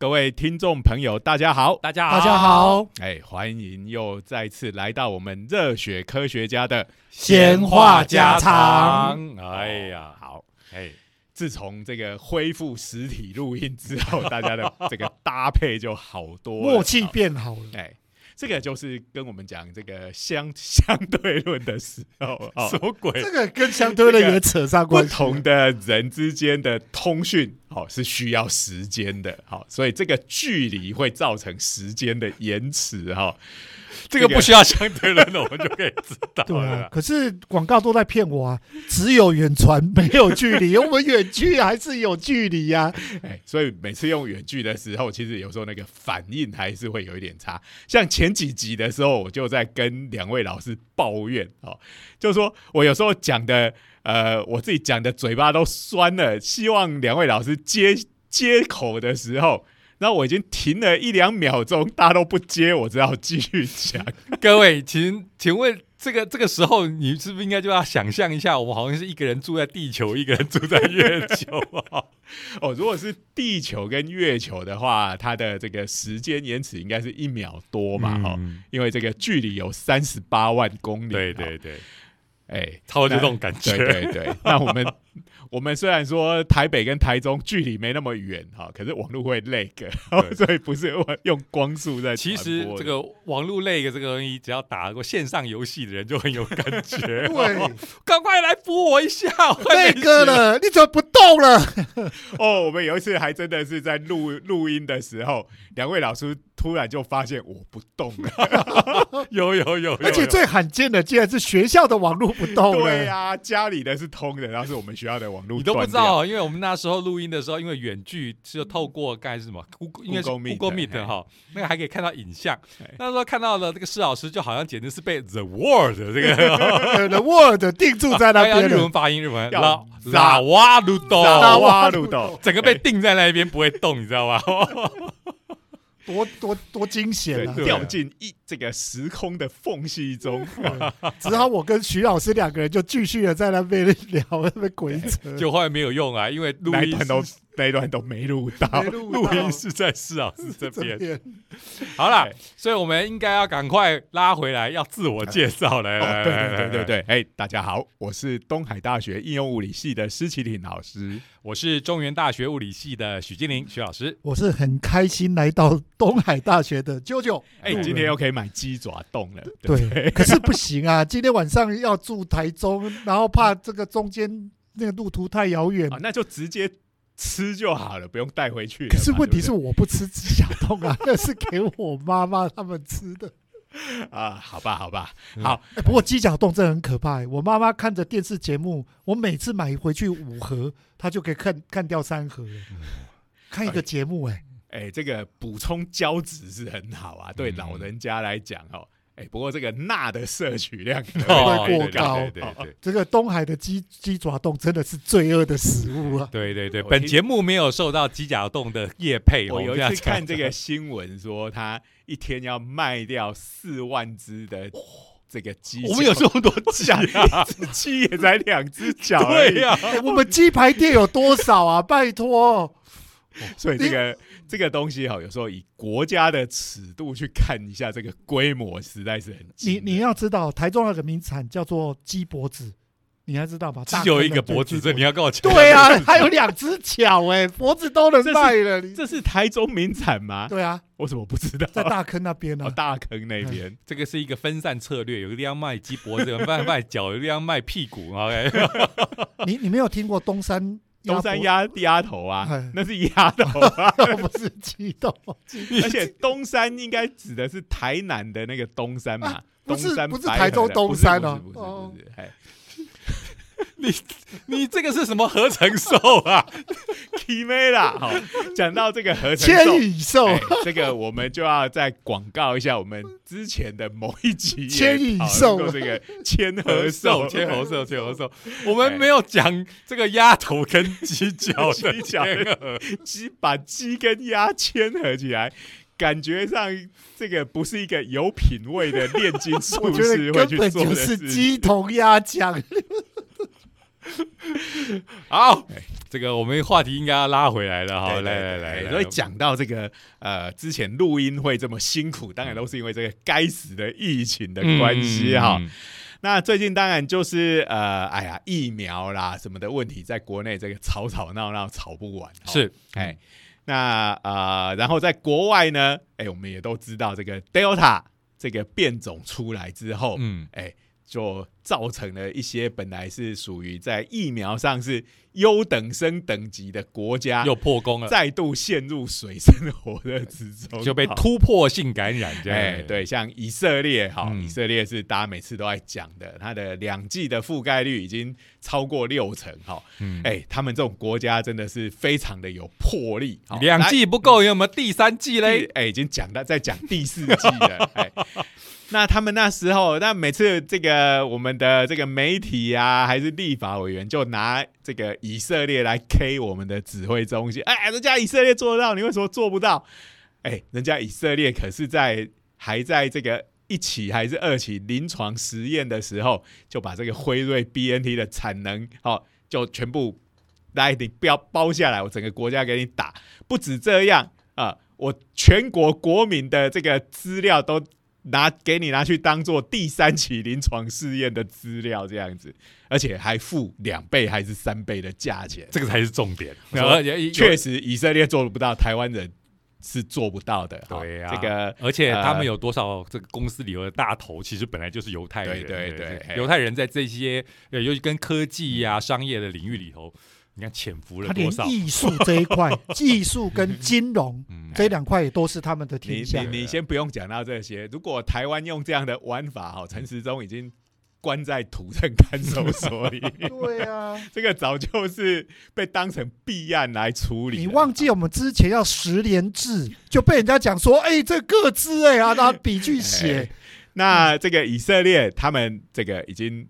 各位听众朋友，大家好，大家好，大家好，哎，欢迎又再次来到我们热血科学家的闲话家常。哎呀，好，哎，自从这个恢复实体录音之后，大家的这个搭配就好多，默契变好了。哎，这个就是跟我们讲这个相相对论的时候，哦什么鬼？这个跟相对论也扯上不关系。不同的人之间的通讯，好、是需要时间的，好、所以这个距离会造成时间的延迟，哈、这个不需要相对论的，我们就可以知道对啊，。可是广告都在骗我啊，只有远传没有距离，我们远距还是有距离呀、哎，所以每次用远距的时候，其实有时候那个反应还是会有一点差。像前几集的时候，我就在跟两位老师抱怨哦，就说我有时候讲的，呃，我自己讲的嘴巴都酸了，希望两位老师接接口的时候。然后我已经停了一两秒钟，大家都不接，我只好继续讲。各位，请请问这个这个时候，你是不是应该就要想象一下，我们好像是一个人住在地球，一个人住在月球啊？哦，如果是地球跟月球的话，它的这个时间延迟应该是一秒多嘛，哦，嗯因为这个距离有三十八万公里。对对对，哦，哎，差不多就这种感觉。对对对。那我们 我们虽然说台北跟台中距离没那么远哈，可是网络会 lag，所以不是用用光速在其实这个网络累的这个东西，只要打过线上游戏的人就很有感觉。对，赶快来扶我一下，我快那个了，你怎么不动了？哦，我们有一次还真的是在录录音的时候，两位老师突然就发现我不动了。有有有有，有而且最罕见的，竟然是学校的网络不动了。对呀、家里的是通的，然后是我们学校的网络你都不知道哦，因为我们那时候录音的时候，因为远距是透过该是什么，Google 应该是 Google Meet 哈，那个还可以看到影像。嘿。那时候看到了这个施老师，就好像简直是被 The World 这个 The Word 定住在那边了。日文。发音，日文。要拉拉拉瓦鲁沙多，整个被定在那边不会动，你知道吗？多多多惊险对啊！掉进一这个时空的缝隙中。只好我跟徐老师两个人就继续的在那边聊那边鬼扯。就后来没有用啊，因为录音都是那一段都没录到没，录音是在施老师这边。好啦，所以我们应该要赶快拉回来，要自我介绍了哦，来，对来对对对，对，哎，大家好，我是东海大学应用物理系的施启林老师。我是中原大学物理系的许金玲许老师。我是很开心来到东海大学的啾啾。哎，今天又可以买鸡爪冻了，对可是不行啊！今天晚上要住台中，然后怕这个中间那个路途太遥远啊，。那就直接吃就好了，不用带回去。可是问题是我不吃鸡脚冻啊，那是给我妈妈他们吃的。啊，好吧，好吧，嗯好，哎，不过鸡脚冻真的很可怕欸。我妈妈看着电视节目，我每次买回去五盒，她就可以看看掉三盒了。看一个节目，哎，哎，这个补充胶质是很好啊，对嗯老人家来讲哦。哎，不过这个钠的摄取量会过高对对对这个东海的鸡鸡爪冻真的是罪恶的食物啊！对对对，本节目没有受到鸡爪冻的业配哦。我有一次看这讲个新闻说，他一天要卖掉四万只的这个鸡，我们有这么多鸡啊？一只鸡也才两只脚对呀，哎，我们鸡排店有多少啊？拜托，所以这个这个东西哈，有时候以国家的尺度去看一下，这个规模实在是很你你要知道，台中有个名产叫做鸡脖子，你还知道吧？只有一个脖子，这你要跟我讲。对啊，还有两只脚哎，脖子都能卖了。你这是台中名产吗？对啊，我怎么不知道？在大坑那边哦呢。大坑那边，这个是一个分散策略，有个地方卖鸡脖子，有个地方卖脚，有个地方卖屁股。OK，你你没有听过东山东山鸭鸭鸭头啊哎，那是鸭头啊。不是鸡头，而且东山应该指的是台南的那个东山嘛啊，不是东山不是台州东山哦不是不是哦不是不是，哎你这个是什么合成兽啊？k i 啦，好，讲到这个合成千兽。羽兽，哎这个我们就要再广告一下我们之前的某一集 千羽讨论兽这个 千和兽，千和兽，千和兽。我们没有讲这个鸭头跟鸡脚的天鹅鸡把鸡跟鸭牵合起来，感觉上这个不是一个有品味的炼金我术觉士会去做的就是事情。鸡同鸭讲。好，这个我们话题应该要拉回来了，好，对对来来来来，所以讲到这个呃，之前录音会这么辛苦，当然都是因为这个该死的疫情的关系哈。嗯那最近当然就是呃，哎呀，疫苗啦什么的问题，在国内这个吵吵闹闹吵不完。哦是，哎，那呃，然后在国外呢，哎，我们也都知道这个 Delta 这个变种出来之后，嗯，哎，就造成了一些本来是属于在疫苗上是优等生等级的国家，又破功了，再度陷入水深火热之中，就被突破性感染，这样，哎，，对，像以色列，哈，嗯。以色列是大家每次都在讲的，它的两剂的覆盖率已经超过六成，哈，嗯，哎，他们这种国家真的是非常的有魄力，好。两季不够，有没有第三季来嘞？哎，已经讲到在讲第四季了，哎。那他们那时候，那每次这个我们的这个媒体啊，还是立法委员，就拿这个以色列来 K 我们的指挥中心。哎，人家以色列做得到，你为什么做不到？哎，人家以色列可是在还在这个一起还是二期临床实验的时候，就把这个辉瑞 BNT 的产能哦，就全部来你不要包下来，我整个国家给你打。不止这样啊、我全国国民的这个资料都拿给你拿去当做第三期临床试验的资料，这样子，而且还付两倍还是三倍的价钱。这个才是重点，而且确实，以色列做不到，台湾人是做不到的。对呀，这个而且他们呃有多少这个公司里头的大头，其实本来就是犹太人，对对犹太人在这些呃，尤其跟科技呀、商业的领域里头，你看潜伏了多少？艺术这一块，技术跟金融嗯，这两块也都是他们的天下。你你先不用讲到这些，如果台湾用这样的玩法，哈，陈时中已经关在土城看守所里。对啊，这个早就是被当成弊案来处理。你忘记我们之前要十连制，就被人家讲说，哎，这个字哎啊，拿笔去写 哎，那这个以色列他们这个已经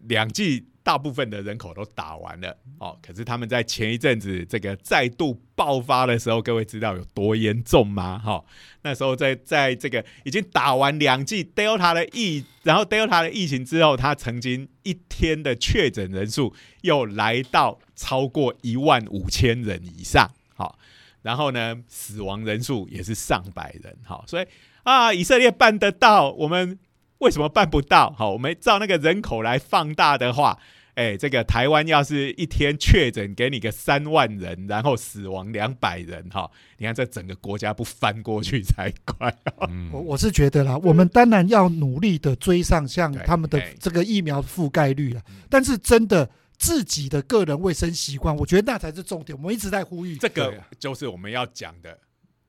两季大部分的人口都打完了哦，可是他们在前一阵子这个再度爆发的时候，各位知道有多严重吗？哈、那时候在在这个已经打完两剂 Delta 的疫，然后 Delta 的疫情之后，他曾经一天的确诊人数又来到超过一万五千人以上，好、然后呢，死亡人数也是上百人，好、所以啊，以色列办得到，我们为什么办不到？好，我们照那个人口来放大的话，哎，这个台湾要是一天确诊给你个三万人，然后死亡两百人，哈，你看这整个国家不翻过去才怪。嗯我我是觉得啦，我们当然要努力的追上像他们的哎这个疫苗覆盖率了，但是真的自己的个人卫生习惯，我觉得那才是重点。我们一直在呼吁，这个就是我们要讲的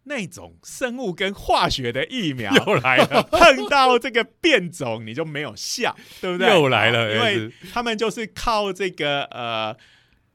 那种生物跟化学的疫苗，又来了，碰到这个变种你就没有效，对不对？又来了，因为他们就是靠这个呃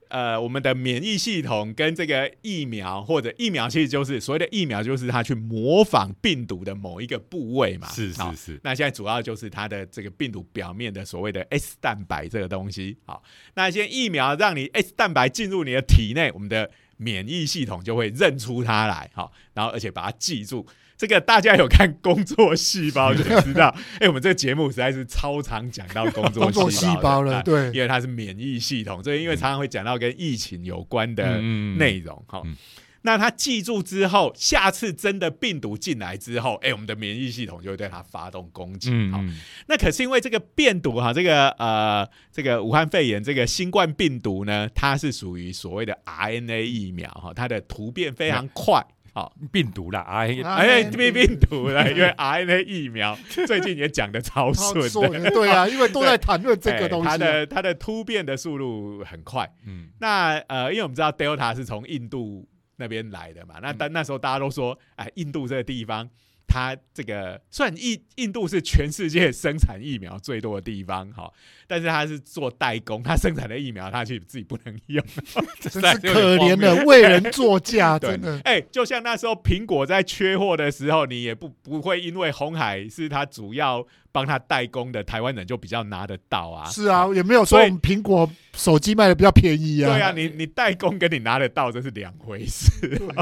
呃我们的免疫系统跟这个疫苗或者疫苗，其实就是所谓的疫苗，就是它去模仿病毒的某一个部位嘛。是是是，那现在主要就是它的这个病毒表面的所谓的 S 蛋白这个东西。好，那现在疫苗让你 S 蛋白进入你的体内，我们的免疫系统就会认出它来，好，然后而且把它记住。这个大家有看工作细胞就知道，哎、我们这个节目实在是超常讲到工作细细胞了，对，因为它是免疫系统，所以因为常常会讲到跟疫情有关的嗯。内容，哈、嗯那他记住之后，下次真的病毒进来之后，哎、我们的免疫系统就会对它发动攻击。好、那可是因为这个变毒哈，这个呃，这个武汉肺炎这个新冠病毒呢，它是属于所谓的 RNA 疫苗哈，它的突变非常快。好，病毒啦，哎，啊哎，RNA 病病毒了，因为 RNA 疫苗 最近也讲的超超顺对啊，因为都在谈论这个东西它的它的突变的速度很快。嗯。那呃，因为我们知道 Delta 是从印度那边来的嘛，那但那时候大家都说，哎，印度这个地方，它这个虽然印印度是全世界生产疫苗最多的地方，哈，但是它是做代工，它生产的疫苗它去自己不能用，真是可怜的为人作嫁，对。真的。哎，就像那时候苹果在缺货的时候，你也不不会因为红海是它主要帮他代工的，台湾人就比较拿得到啊，是啊，也没有说苹果手机卖的比较便宜啊。对啊，你你代工跟你拿得到这是两回事。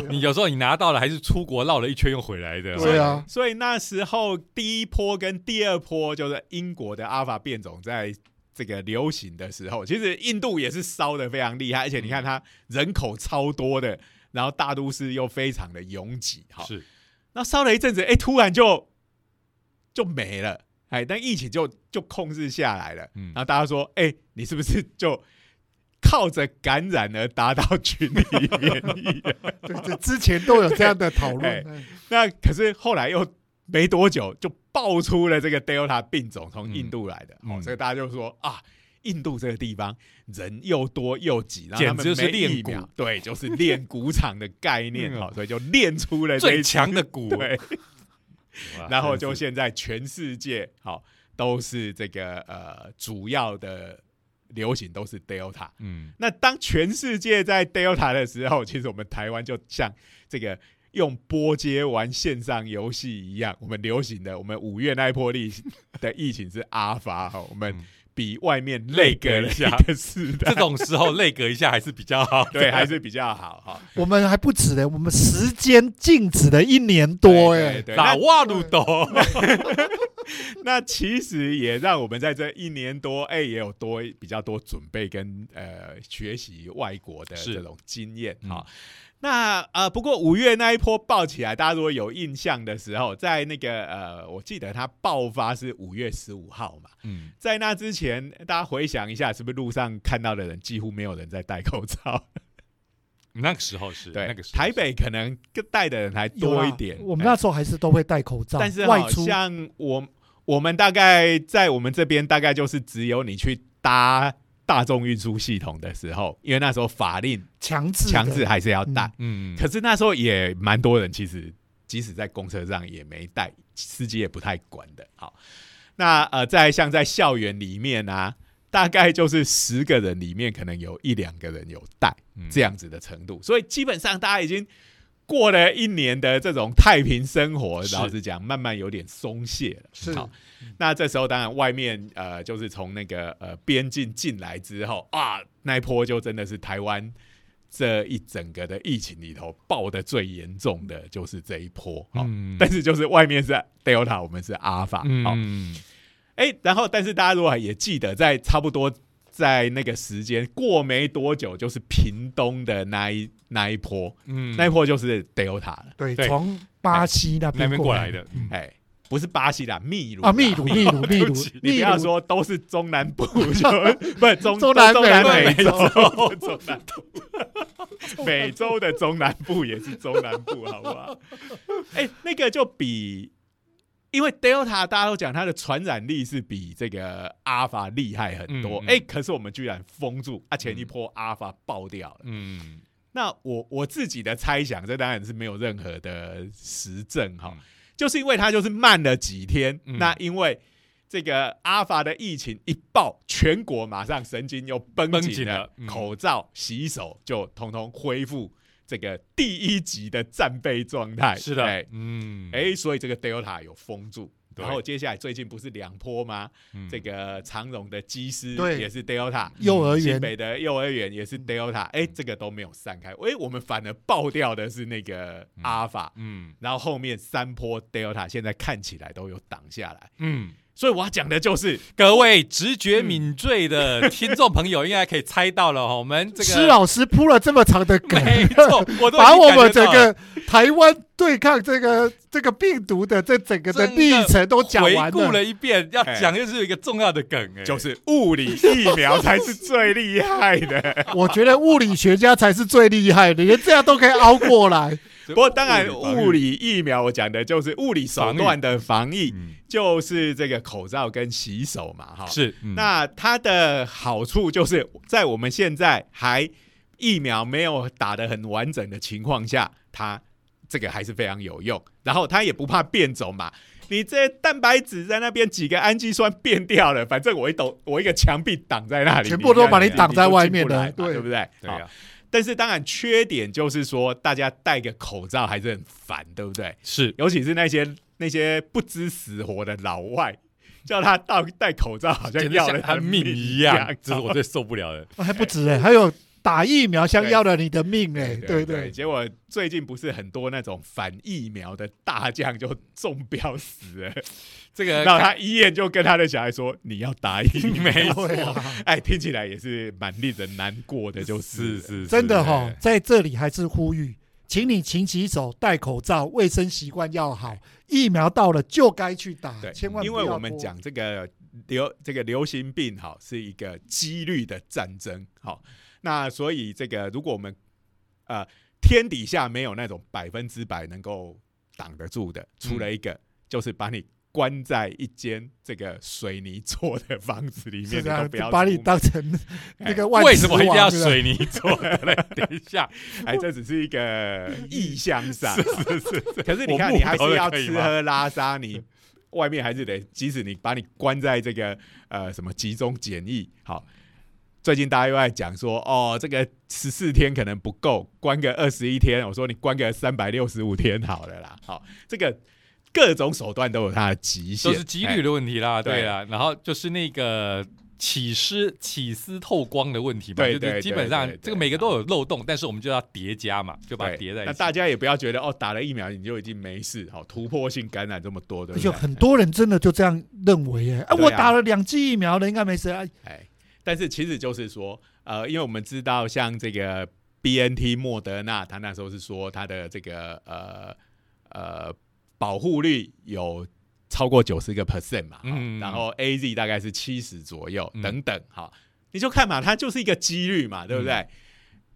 你有时候你拿到了，还是出国绕了一圈又回来的，对啊，所以那时候第一波跟第二波就是英国的阿尔法变种在这个流行的时候，其实印度也是烧的非常厉害，而且你看它人口超多的，然后大都市又非常的拥挤，哈，是。那烧了一阵子，哎，突然就就没了，哎，但疫情就就控制下来了，嗯然后大家说，哎，你是不是就靠着感染而达到群体免疫？对这，之前都有这样的讨哎论。嗯那可是后来又没多久就爆出了这个 Delta 病种从印度来的，嗯哦，所以大家就说啊。印度这个地方人又多又挤，然后他们简直就是练蛊苗，对，就是练鼓场的概念，嗯好，所以就练出了这最强的鼓，对，哇然后就是。现在全世界好都是这个呃主要的流行都是 Delta。嗯。那当全世界在 Delta 的时候，其实我们台湾就像这个用波接玩线上游戏一样，我们流行的我们五月那一波疫 的疫情是阿法哈，我们嗯比外面累隔一一下。个世代这，种时候累隔一下还是比较好的，对还是比较好哈。我们还不止呢，我们时间静止了一年多哎。对对对。打那瓦鲁斗，那其实也让我们在这一年多，哎、也有多比较多准备跟呃学习外国的是。这种经验嗯。哈。那呃，不过五月那一波爆起来，大家如果有印象的时候，在那个呃，我记得它爆发是五月十五号嘛，嗯，在那之前，大家回想一下，是不是路上看到的人几乎没有人在戴口罩？那个时候是对，那个时候台北可能戴的人还多一点。我们哎那时候还是都会戴口罩，但是好外出像我我们大概在我们这边大概就是只有你去搭大众运输系统的时候，因为那时候法令强制的。强制还是要戴，嗯，可是那时候也蛮多人其实即使在公车上也没戴，司机也不太管的。好，那呃，在像在校园里面啊。大概就是十个人里面，可能有一两个人有戴嗯。这样子的程度，所以基本上大家已经过了一年的这种太平生活，是老实讲，慢慢有点松懈了。是好，那这时候当然外面呃，就是从那个呃边境进来之后啊，那一波就真的是台湾这一整个的疫情里头爆的最严重的就是这一波。好、嗯但是就是外面是 Delta，我们是 Alpha。好、嗯，哎，然后但是大家如果也记得，在差不多在那个时间过没多久，就是屏东的那一那一波，嗯。那一波就是 Delta 了。对，从巴西那那边边过来的，哎，不是巴西啦，秘鲁啊，秘鲁，秘鲁，秘鲁。你不，要说都是中南部，就不是中中南中南美美洲，中南部，美洲的中南部也是中南部，好不好？哎、那个就比，因为 Delta 大家都讲它的传染力是比这个阿尔法厉害很多，嗯嗯哎、可是我们居然封住，啊，前一波阿尔法爆掉了。嗯，那我我自己的猜想，这当然是没有任何的实证哈，嗯。就是因为它就是慢了几天，嗯。那因为这个阿法的疫情一爆，全国马上神经又绷绷紧了，紧了嗯。口罩、洗手就通通恢复这个第一级的战备状态。是的哎，嗯，哎，所以这个 Delta 有封住。然后接下来最近不是两波吗？嗯。这个长荣的机师也是 Delta，幼儿园。新北的幼儿园也是 Delta，哎、这个都没有散开，哎、我们反而爆掉的是那个阿尔法，嗯。然后后面三波 Delta 现在看起来都有挡下来，嗯，所以我要讲的就是，各位直觉敏锐的听众朋友应该可以猜到了哈，我们这个施老师铺了这么长的梗，没错，我都 把我们整个台湾对抗这个这个病毒的这整个的历程都讲回完顾了一遍，要哎讲就是有一个重要的梗，哎，就是物理疫苗才是最厉害的。我觉得物理学家才是最厉害的，连这样都可以熬过来。不过当然，物理疫苗我讲的就是物理手段的防疫，嗯就是这个口罩跟洗手嘛，哈。是嗯那它的好处就是在我们现在还疫苗没有打得很完整的情况下，它这个还是非常有用。然后它也不怕变种嘛，你这蛋白质在那边几个氨基酸变掉了，反正我一抖我一个墙壁挡在那里，全部都把你你挡在外面的你就进不对对不对？对啊，但是当然缺点就是说，大家戴个口罩还是很烦，对不对？是尤其是那些那些不知死活的老外，叫他戴戴口罩，好像要了他命一一样，这是我最受不了的。还不止哎、还有打疫苗像要了你的命哎、对不对对？结果最近不是很多那种反疫苗的大将就中标死了，这个然后他医院就跟他的小孩说：“你要打疫苗。” 哎，听起来也是蛮令人难过的，就是是是 真的是哈、在这里还是呼吁，请你勤洗手、戴口罩，卫生习惯要好。疫苗到了就该去打，对，千万因为我们讲这个流这个流行病哈是一个几率的战争，好，那所以这个如果我们呃天底下没有那种百分之百能够挡得住的，除了一个、就是把你。关在一间这个水泥做的房子里面，都不要，把你当成那个万 为什么一定要水泥做的嘞？等一下，哎，这只是一个意向上，是是是，可是你看，你还是要吃喝拉撒，你外面还是得，即使你把你关在这个呃什么集中检疫，好，最近大家又在讲说，哦，这个十四天可能不够，关个二十一天，我说你关个三百六十五天好了啦，好，这个各种手段都有它的极限，都是几率的问题啦，对对啦，然后就是那个。起丝起丝透光的问题嘛，对对就是基本上这个每个都有漏洞，但是我们就要叠加嘛，就把它对叠在一起。那大家也不要觉得哦，打了疫苗你就已经没事，好，突破性感染这么多，对不对？就很多人真的就这样认为哎、啊，啊我打了两剂疫苗了，应该没事啊。哎，但是其实就是说，呃，因为我们知道，像这个 B N T 莫德纳，他那时候是说它的这个呃呃保护率有超过九十个 percent 嘛，然后 A Z 大概是七十左右，嗯。等等，哈，你就看嘛，它就是一个几率嘛，对不对？嗯。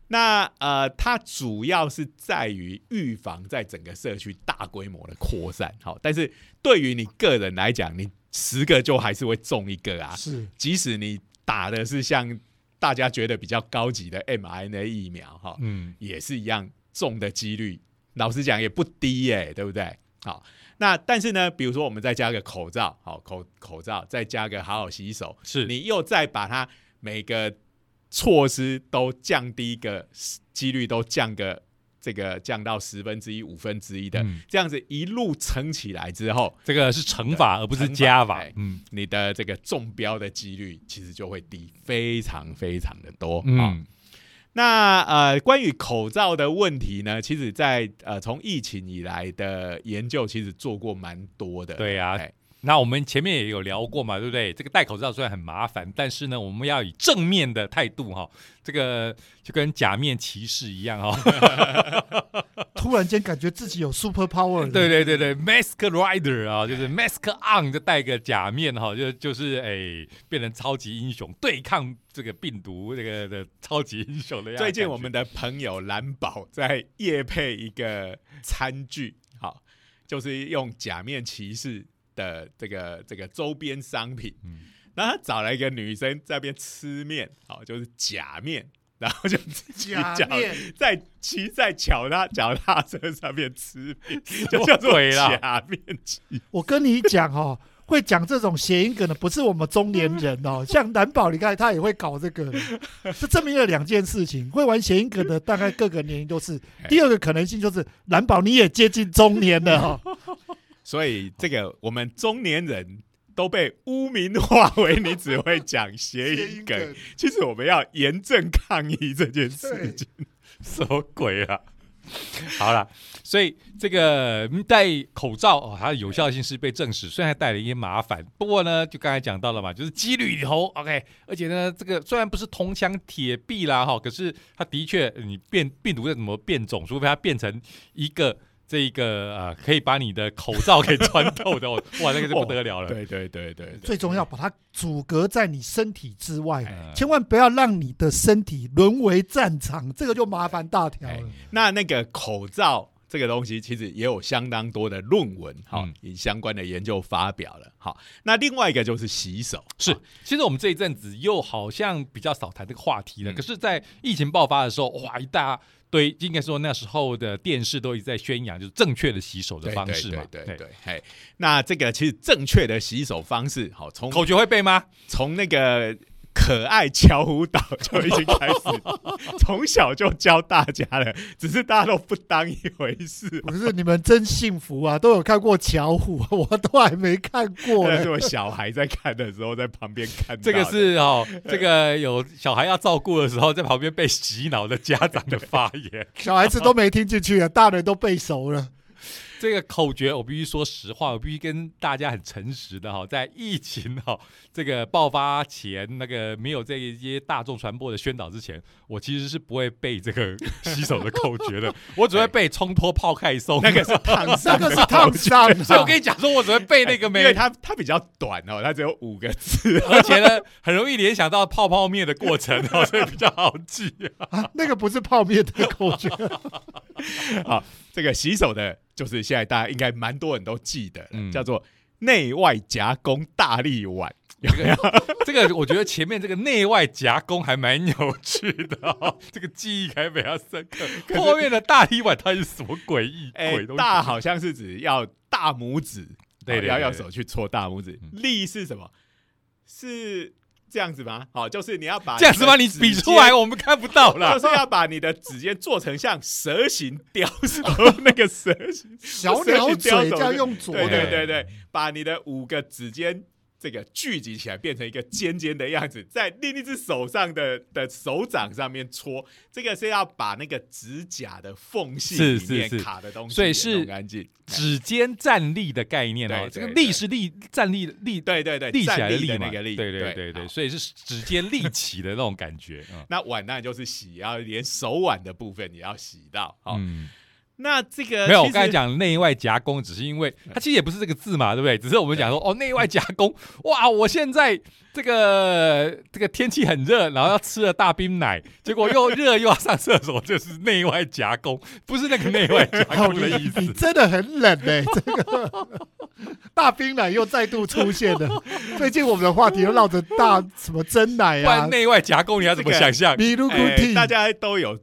那呃，它主要是在于预防在整个社区大规模的扩散，好，但是对于你个人来讲，你十个就还是会中一个啊，是。即使你打的是像大家觉得比较高级的 mRNA 疫苗，哈，嗯，也是一样中的几率，老实讲也不低耶、对不对？好，那但是呢，比如说我们再加个口罩，好口口罩，再加个好好洗手，是你又再把它每个措施都降低个几率都降个这个降到十分之一、五分之一的，嗯这样子一路乘起来之后，这个是乘法而不是加法哎。嗯你的这个中标的几率其实就会低非常非常的多。啊嗯，那呃，关于口罩的问题呢，其实在呃从疫情以来的研究，其实做过蛮多的。对啊哎那我们前面也有聊过嘛，对不对？这个戴口罩虽然很麻烦，但是呢，我们要以正面的态度哈，这个就跟假面骑士一样哈。突然间感觉自己有 super power 了。对对对对，mask rider 啊，就是 mask on 就戴个假面哈，就就是哎，变成超级英雄，对抗这个病毒这个的超级英雄的样子。最近我们的朋友蓝宝在夜配一个餐具，好，就是用假面骑士的这个这个周边商品，嗯然后他找了一个女生在那边吃面，好，就是假面。然后就自己脚假面在骑在脚踏脚踏车上面吃面，就么叫做假面骑。我跟你讲哦，会讲这种谐音梗的不是我们中年人哦，像蓝宝，你看他也会搞这个，这证明了两件事情：会玩谐音梗的大概各个年龄都是。第二个可能性就是蓝宝你也接近中年了哈、哦，所以这个我们中年人都被污名化为你只会讲谐音梗，其实我们要严正抗议这件事情。什么鬼啊？好了，所以这个嗯戴口罩哦，它的有效性是被证实，虽然带了一些麻烦，不过呢，就刚才讲到了嘛，就是几率里头 OK，而且呢，这个虽然不是铜墙铁壁啦哈，可是它的确你变病毒再怎么变种，除非它变成一个。这一个呃，可以把你的口罩给穿透的，哇，那个就不得了了。对对对对对，最重要把它阻隔在你身体之外，哎千万不要让你的身体沦为战场，这个就麻烦大条哎了。那那个口罩这个东西，其实也有相当多的论文，好、嗯以相关的研究发表了。好，那另外一个就是洗手，是好，其实我们这一阵子又好像比较少谈这个话题了。嗯可是，在疫情爆发的时候，哇，一大堆，应该说那时候的电视都一直在宣扬，就是正确的洗手的方式嘛。对对对对，嘿，那这个其实正确的洗手方式，好，从口诀会背吗？从那个可爱巧虎岛就已经开始，从小就教大家了，只是大家都不当一回事。不是你们真幸福啊，都有看过巧虎，我都还没看过呢。那是我小孩在看的时候，在旁边看。这个是哦，这个有小孩要照顾的时候，在旁边被洗脑的家长的发言。小孩子都没听进去啊，大人都背熟了。这个口诀，我必须说实话，我必须跟大家很诚实的哈，在疫情哈这个爆发前，那个没有这一些大众传播的宣导之前，我其实是不会背这个 洗手的口诀的，我只会背冲脱泡开松，那个是烫伤，那个是烫伤啊，所以我跟你讲说，我只会背那个因为它它比较短哦，它只有五个字。而且呢，很容易联想到泡泡面的过程哦，所以比较好记。啊那个不是泡面的口诀，好，这个洗手的，就是现在大家应该蛮多人都记得，嗯叫做内外夹攻大力碗。有没有？这个我觉得前面这个内外夹攻还蛮有趣的、哦，这个记忆还比较深刻。后面的大力碗它是什么诡异？大好像是指要大拇指，对要用手去搓大拇指嗯。力是什么？是这样子吗？好，就是你要把这样子吗？你比出来，我们看不到了就。是要把你的指尖做成像蛇形雕手 那个蛇形，小鸟嘴这样用左对，对对对，把你的五个指尖这个聚集起来，变成一个尖尖的样子，在另一只手上的的手掌上面搓，这个是要把那个指甲的缝隙是里面卡的东西所以给是弄干净。指尖站立的概念哦对，这个立是立站立立对对对，立起来站立立，的那个立，对对对对，好所以是指尖立起的那种感觉。嗯 那碗当然就是洗，然后连手腕的部分也要洗到。好，嗯，那这个没有，我刚才讲内外夹攻，只是因为它其实也不是这个字嘛，对不对？只是我们讲说哦，内外夹攻，哇，我现在这个这个天气很热，然后要吃了大冰奶，结果又热又要上厕所，就是内外夹攻，不是那个内外夹哦，攻的意思。真的很冷哎、这个 大冰奶又再度出现了。最近我们的话题又绕着大什么真奶啊不然、内外夹攻你要怎么想象？米露古哎蒂，大家都有。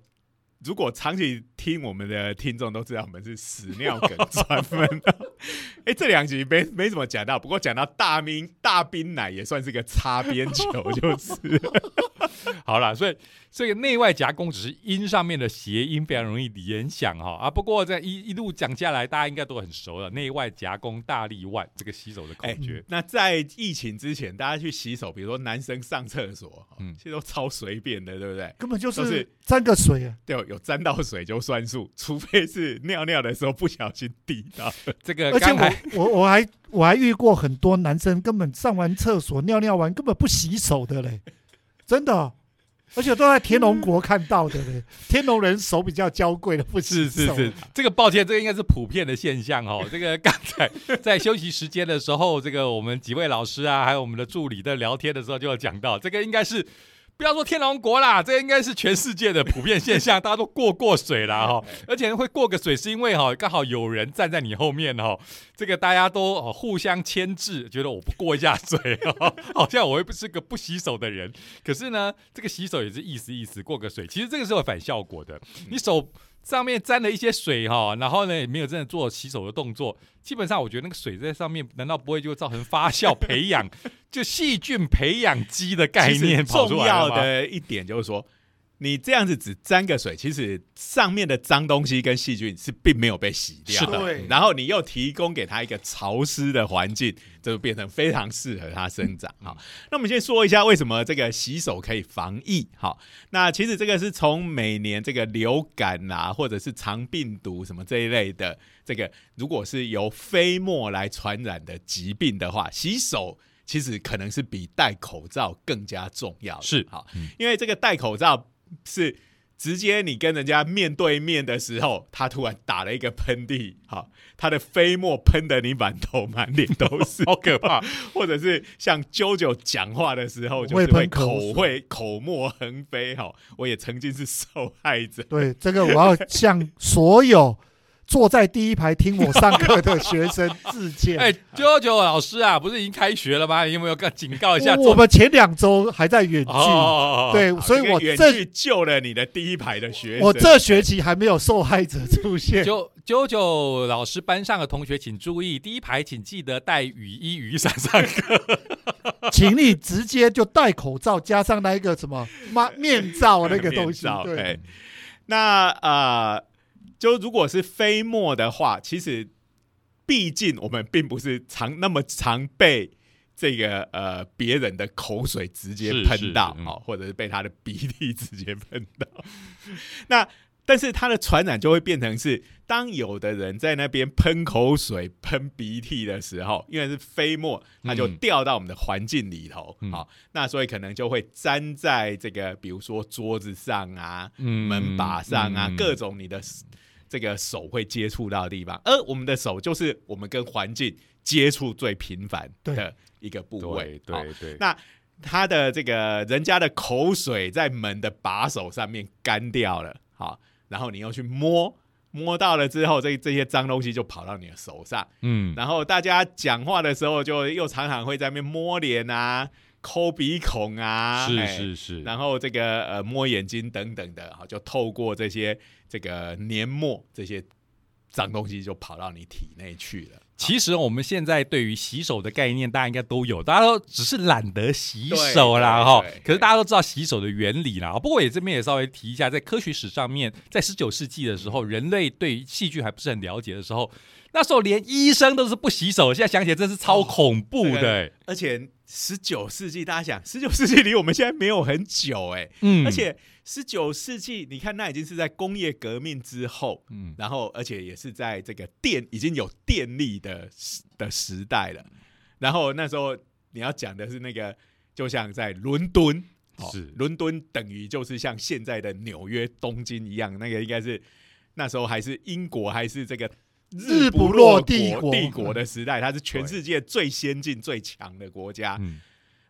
如果长期听我们的听众都知道，我们是屎尿梗专门。哎、这两集没没怎么讲到，不过讲到大冰大冰奶也算是个擦边球，就是。好了，所以这个内外夹攻只是音上面的谐音，非常容易联想哈啊。不过在一一路讲下来，大家应该都很熟了。内外夹攻大力腕这个洗手的口哎诀，那在疫情之前，大家去洗手，比如说男生上厕所，嗯嗯，其实都超随便的，对不对？根本就都是是沾个水啊。对，有沾到水就算数，除非是尿尿的时候不小心滴到。这个而且我我我还我还遇过很多男生根本上完厕所尿尿完根本不洗手的嘞，真的，而且都在天龙国看到的嘞。天龙人手比较娇贵的，不洗手。是是是，这个抱歉，这个应该是普遍的现象哦。这个刚才在休息时间的时候，这个我们几位老师啊，还有我们的助理在聊天的时候就有讲到，这个应该是。不要说天龙国啦，这应该是全世界的普遍现象，大家都过过水啦 哈，而且会过个水是因为哈刚好有人站在你后面哈，这个大家都哦互相牵制，觉得我不过一下水哦，好像我又不是个不洗手的人，可是呢，这个洗手也是意思意思过个水，其实这个是有反效果的，你手上面沾了一些水哈，然后呢也没有真的做洗手的动作，基本上我觉得那个水在上面，难道不会就造成发酵培养，就细菌培养基的概念重？要的一点就是说，你这样子只沾个水，其实上面的脏东西跟细菌是并没有被洗掉是的对然后你又提供给它一个潮湿的环境，就变成非常适合它生长。好，那我们先说一下为什么这个洗手可以防疫。好，那其实这个是从每年这个流感啊，或者是肠病毒什么这一类的，这个如果是由飞沫来传染的疾病的话，洗手。其实可能是比戴口罩更加重要的，是好嗯，因为这个戴口罩 是直接你跟人家面对面的时候，他突然打了一个喷嚏，好，他的飞沫喷的你满头满脸都 是，好可怕！或者是像啾啾讲话的时候，就会是会口会口沫横飞，哈，我也曾经是受害者，对，这个我要向所有坐在第一排听我上课的学生致歉。哎，九九老师啊，不是已经开学了吗？你有没有告警告一下？我们前两周还在远距，哦，对，所以我远这距救了你的第一排的学生。我这学期还没有受害者出现。九九九老师班上的同学请注意，第一排请记得带雨衣、雨伞上课。请你直接就戴口罩，加上那一个什么妈 面罩那个东西。对哎，那呃，就如果是飞沫的话，其实毕竟我们并不是常那么常被这个呃别人的口水直接喷到嗯。哦，或者是被他的鼻涕直接喷到。那但是它的传染就会变成是，当有的人在那边喷口水、喷鼻涕的时候，因为是飞沫，它就嗯。掉到我们的环境里头，嗯。好、那所以可能就会粘在这个，比如说桌子上啊、嗯门把上啊，嗯。各种你的这个手会接触到的地方，而我们的手就是我们跟环境接触最频繁的一个部位。对。对，那他的这个人家的口水在门的把手上面干掉了，好，然后你又去摸，摸到了之后，这这些脏东西就跑到你的手上，嗯，然后大家讲话的时候，就又常常会在那边摸脸啊、抠鼻孔啊，是哎是是，然后这个呃摸眼睛等等的，哈，就透过这些这个黏膜这些脏东西就跑到你体内去了。其实我们现在对于洗手的概念，大家应该都有，大家都只是懒得洗手啦，哈。可是大家都知道洗手的原理啦。不过也这边也稍微提一下，在科学史上面，在十九世纪的时候，人类对细菌还不是很了解的时候，那时候连医生都是不洗手。现在想起来真是超恐怖的、而且十九世纪，大家想，十九世纪离我们现在没有很久哎、嗯而且十九世纪，你看那已经是在工业革命之后，嗯，然后而且也是在这个电已经有电力的时的时代了。然后那时候你要讲的是那个，就像在伦敦，哦是伦敦等于就是像现在的纽约、东京一样，那个应该是那时候还是英国还是这个日不不落落帝国国帝国的时代，它是全世界最先进、最强的国家。嗯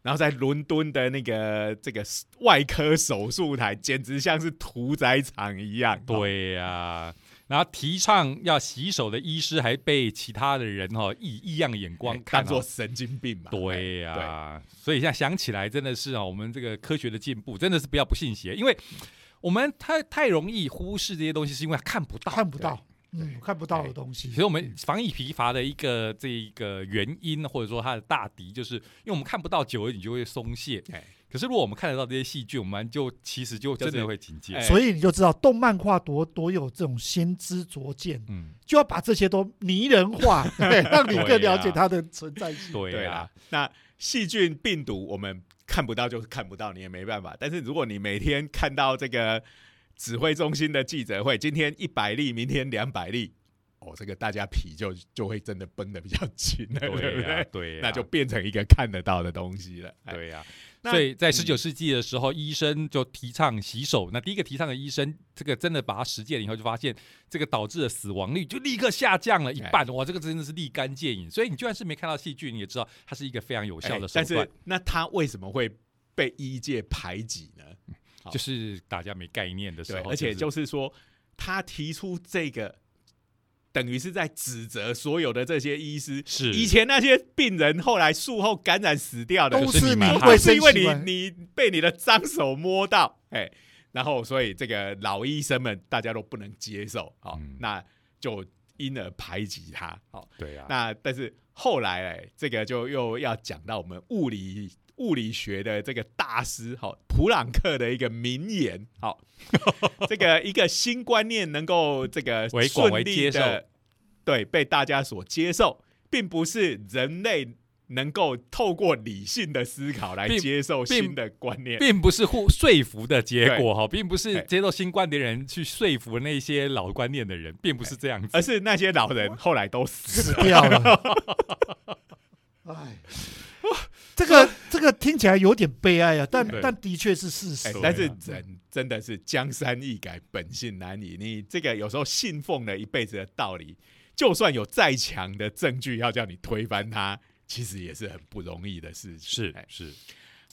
然后在伦敦的那个这个外科手术台，简直像是屠宰场一样。对呀、然后提倡要洗手的医师还被其他的人哈、异异样眼光哎看哦当做神经病嘛。对呀、哎所以现在想起来真的是啊，我们这个科学的进步真的是不要不信邪，因为我们太太容易忽视这些东西，是因为看不到。看不到，嗯，看不到的东西其。实我们防疫疲乏的一个这一个原因，或者说它的大敌，就是因为我们看不到，久了你就会松懈。哎可是如果我们看得到这些细菌，我们就其实就就是真的会警戒。哎所以你就知道动漫画多多有这种先知灼见，嗯，就要把这些都拟人化，对 让你更了解它的存在性。对啊、那细菌、病毒我们看不到就是看不到，你也没办法。但是如果你每天看到这个指挥中心的记者会，今天一百例，明天两百例，哦，这个大家皮就就会真的绷得比较紧了，对不对、对？那就变成一个看得到的东西了。哎，对呀、那所以在嗯十九世纪的时候，医生就提倡洗手。那第一个提倡的医生，这个真的把它实践了以后，就发现这个导致的死亡率就立刻下降了一半。哇，这个真的是立竿见影。所以你就算是没看到细菌，你也知道它是一个非常有效的手哎但段是。那它为什么会被医界排挤呢？好。就是大家没概念的时对，候，而且就是说，他提出这个，等于是在指责所有的这些医师，是。以前那些病人后来术后感染死掉的，就是你都是你们害卫是因为你你被你的脏手摸到，哎，然后所以这个老医生们大家都不能接受，好、嗯。那就因而排挤他，好、对啊，那但是后来哎，这个就又要讲到我们物理物理学的这个大师哈、普朗克的一个名言，好、这个一个新观念能够这个为广为顺利接受。的对被大家所接受，并不是人类能够透过理性的思考来接受新的观念。并不是互说服的结果哈，并不是哎接受新观点的人去说服那些老观念的人，并不是这样子。而是那些老人后来都死死，掉了。哎，这个这个听起来有点悲哀啊，但但的确是事实哎。但是啊人真的是江山易改，本性难移。你这个有时候信奉了一辈子的道理，就算有再强的证据要叫你推翻它，其实也是很不容易的事是是，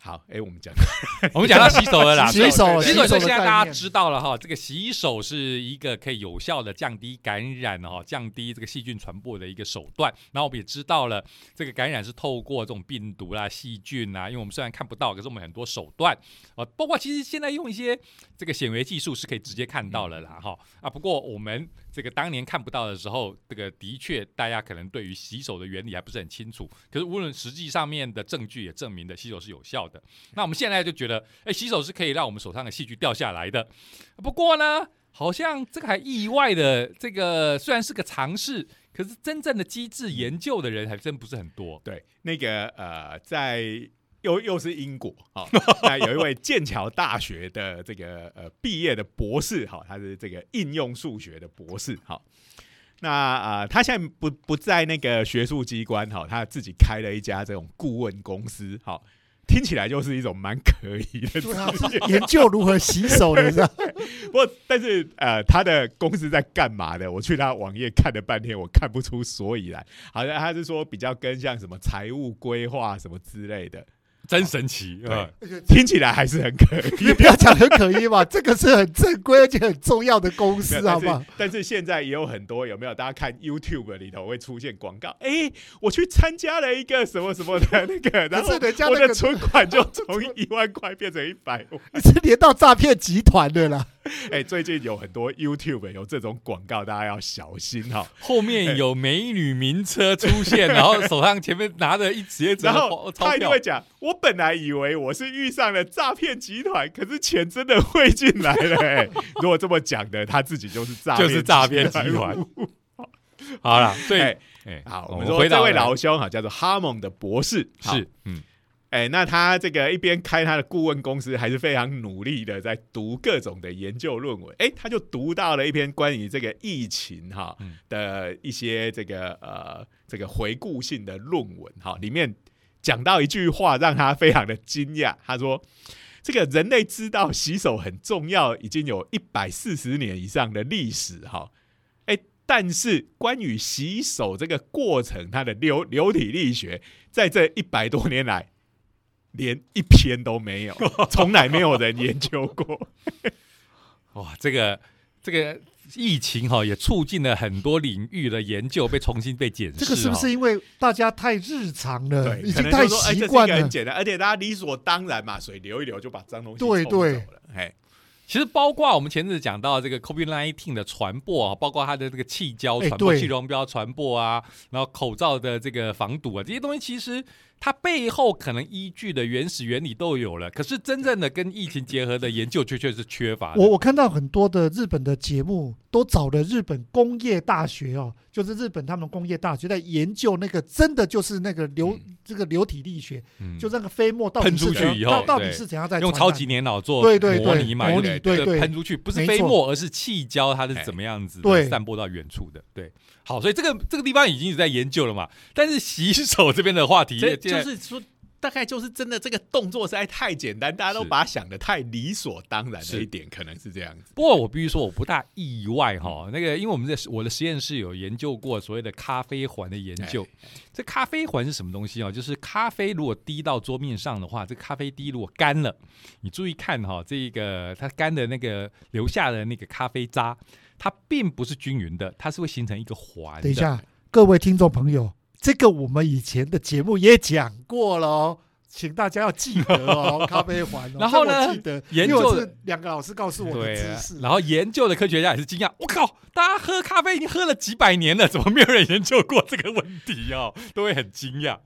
好，哎，我们讲，我们讲到洗手了啦，洗手洗手，所以现在大家知道了哈，这个洗手是一个可以有效的降低感染哈，降低这个细菌传播的一个手段。然后我们也知道了，这个感染是透过这种病毒啦、细菌啊，因为我们虽然看不到，可是我们很多手段啊，包括其实现在用一些这个显微技术是可以直接看到了啦哈啊。不过我们这个当年看不到的时候，这个的确大家可能对于洗手的原理还不是很清楚。可是无论实际上面的证据也证明的洗手是有效的。那我们现在就觉得，哎，洗手是可以让我们手上的细菌掉下来的。不过呢，好像这个还意外的，这个虽然是个尝试，可是真正的机制研究的人还真不是很多。对，那个呃，在又又是英国啊，那有一位剑桥大学的这个呃毕业的博士，哈，他是这个应用数学的博士，哈。那啊、呃，他现在不不在那个学术机关，哈，他自己开了一家这种顾问公司，哈。听起来就是一种蛮可疑的职对啊，研究如何洗手你知道？不过，但是呃，他的公司在干嘛的？我去他网页看了半天，我看不出所以然。好像他是说比较跟像什么财务规划什么之类的，真神奇啊！听起来还是很可疑你。不要讲很可疑嘛，这个是很正规而且很重要的公司，好不好？但是现在也有很多有没有？大家看 YouTube 里头会出现广告，哎、我去参加了一个什么什么的那个，然后我的存款就从一万块变成一百万。你 是连到诈骗集团的啦。哎、最近有很多 YouTube 有这种广告，大家要小心哈。后面有美女名车出现，然后手上前面拿着一叠纸然后他一定会，讲，我本来以为我是遇上了诈骗集团，可是钱真的汇进来了、哎，如果这么讲的，他自己就是诈骗，就是诈骗集团。好了，所以好，我我们说这位老兄哈，叫做哈蒙的博士，好。是嗯哎、那他这个一边开他的顾问公司，还是非常努力的在读各种的研究论文。哎、他就读到了一篇关于这个疫情哈嗯的一些这个呃这个回顾性的论文哈，里面讲到一句话让他非常的惊讶。他说：“这个人类知道洗手很重要，已经有一百四十年以上的历史哈。哎，但是关于洗手这个过程，它的流流体力学，在这一百多年来。”连一篇都没有，从来没有人研究过。哇，这个这个疫情哈、也促进了很多领域的研究被重新被检视、这个是不是因为大家太日常了，对，已经太习惯了？个很简单，而且大家理所当然嘛，水流一流就把脏东西冲对对走了。哎，其实包括我们前阵子讲到这个 COVID-19 的传播啊，包括它的这个气胶哎传播、对气溶标传播啊，然后口罩的这个防堵啊，这些东西其实它背后可能依据的原始原理都有了，可是真正的跟疫情结合的研究却却是缺乏的。我我看到很多的日本的节目都找了日本工业大学哦，就是日本他们工业大学在研究那个真的就是那个流、这个流体力学，嗯。就那个飞沫到底喷出是怎样去以后对到到底是怎样在用超级年脑做对对对模拟嘛，模拟对对？喷出去不是飞沫，而是气胶，它是怎么样子对。散播到远处的。对，好，所以这个这个地方已经是在研究了嘛。但是洗手这边的话题，就是说，大概就是真的这个动作实在太简单，大家都把它想的太理所当然的是一点，可能是这样子。不过我必须说，我不大意外哈。那个，因为我们在我的实验室有研究过所谓的咖啡环的研究。这咖啡环是什么东西哦？就是咖啡如果滴到桌面上的话，这咖啡滴如果干了，你注意看哈，这个它干的那个留下的那个咖啡渣，它并不是均匀的，它是会形成一个环。等一下，各位听众朋友，这个我们以前的节目也讲过了哦，请大家要记得哦，咖啡环、哦。然后呢研究两个老师告诉我的知识。然后研究的科学家也是惊讶，我靠，大家喝咖啡已经喝了几百年了，怎么没有人研究过这个问题哦？都会很惊讶。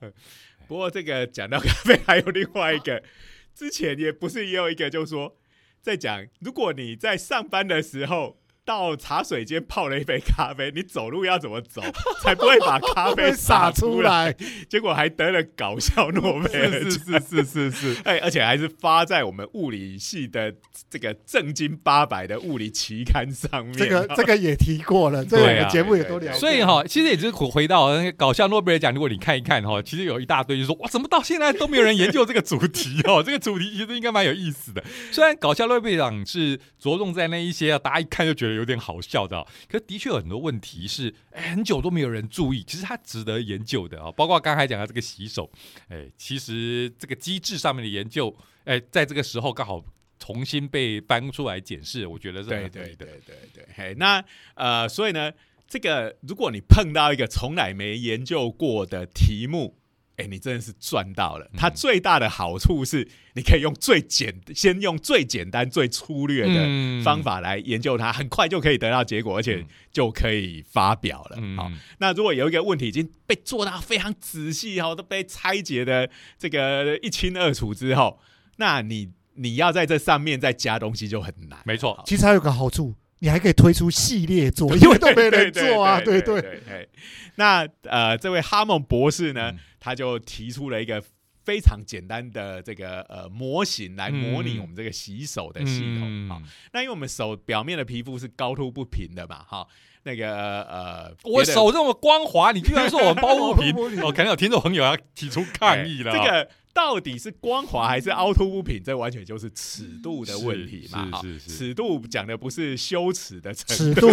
不过这个讲到咖啡，还有另外一个，之前也不是也有一个，就是说在讲，如果你在上班的时候。到茶水间泡了一杯咖啡，你走路要怎么走才不会把咖啡洒出 出？来，结果还得了搞笑诺贝尔是奖。是是是是，哎，而且还是发在我们物理系的这个正经八百的物理期刊上面。这个 这个也提过了，这个节目也都聊过。所以哈，其实也就是回到那个搞笑诺贝尔奖，如果你看一看哈，其实有一大堆就说哇，怎么到现在都没有人研究这个主题哦？这个主题其实应该蛮有意思的。虽然搞笑诺贝尔奖是着重在那一些啊，大家一看就觉得有点好笑的、哦。可的确有很多问题是，很久都没有人注意，其实它值得研究的啊、包括刚才讲的这个洗手，哎，其实这个机制上面的研究，哎，在这个时候刚好重新被搬出来检视，我觉得是对。对对对对，嘿，那呃，所以呢，这个如果你碰到一个从来没研究过的题目，哎，你真的是赚到了。它嗯最大的好处是，你可以用最简，先用最简单、最粗略的嗯方法来研究它，很快就可以得到结果，而且嗯就可以发表了。嗯好，那如果有一个问题已经被做到非常仔细哦，都被拆解的这个一清二楚之后，那你你要在这上面再加东西就很难。没错其实还有个好处，你还可以推出系列作，因为都没人做啊，对对对。对对。那呃，这位哈蒙博士呢，嗯他就提出了一个非常简单的这个呃模型来模拟嗯我们这个洗手的系统。好、嗯那因为我们手表面的皮肤是高凸不平的嘛，哈，那个呃，我手这么光滑，你居然说我包 不平包不平哦，可能有听众朋友要提出抗议了、哎这个到底是光滑还是凹凸不平？这完全就是尺度的问题嘛。是是是是尺度讲的不是羞耻的程尺度